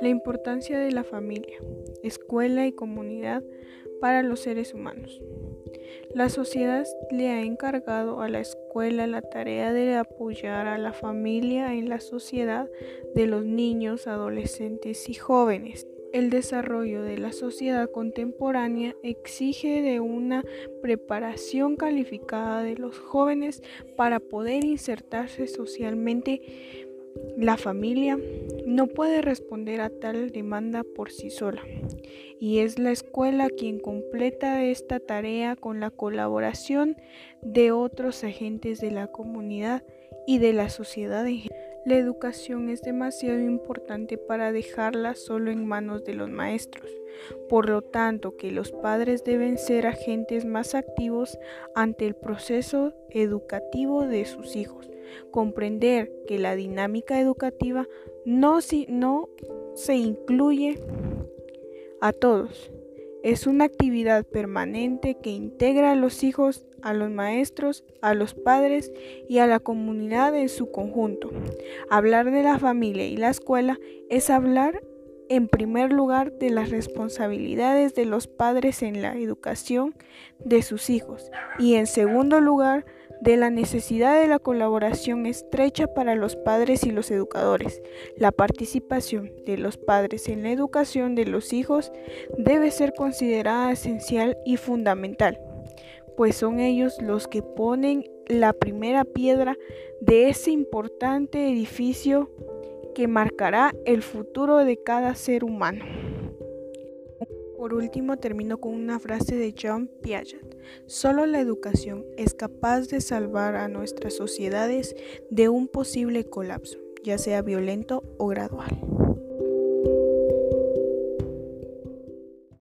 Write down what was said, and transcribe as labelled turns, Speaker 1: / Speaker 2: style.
Speaker 1: La importancia de la familia, escuela y comunidad para los seres humanos. La sociedad le ha encargado a la escuela la tarea de apoyar a la familia en la sociedad de los niños, adolescentes y jóvenes. El desarrollo de la sociedad contemporánea exige de una preparación calificada de los jóvenes para poder insertarse socialmente. La familia no puede responder a tal demanda por sí sola y es la escuela quien completa esta tarea con la colaboración de otros agentes de la comunidad y de la sociedad en general. La educación es demasiado importante para dejarla solo en manos de los maestros. Por lo tanto, que los padres deben ser agentes más activos ante el proceso educativo de sus hijos. Comprender que la dinámica educativa no, no se incluye a todos es una actividad permanente que integra a los hijos, a los maestros, a los padres y a la comunidad en su conjunto. Hablar de la familia y la escuela es hablar en primer lugar de las responsabilidades de los padres en la educación de sus hijos y en segundo lugar de la necesidad de la colaboración estrecha para los padres y los educadores. La participación de los padres en la educación de los hijos debe ser considerada esencial y fundamental, pues son ellos los que ponen la primera piedra de ese importante edificio que marcará el futuro de cada ser humano. Por último, termino con una frase de John Piaget. Solo la educación es capaz de salvar a nuestras sociedades de un posible colapso, ya sea violento o gradual.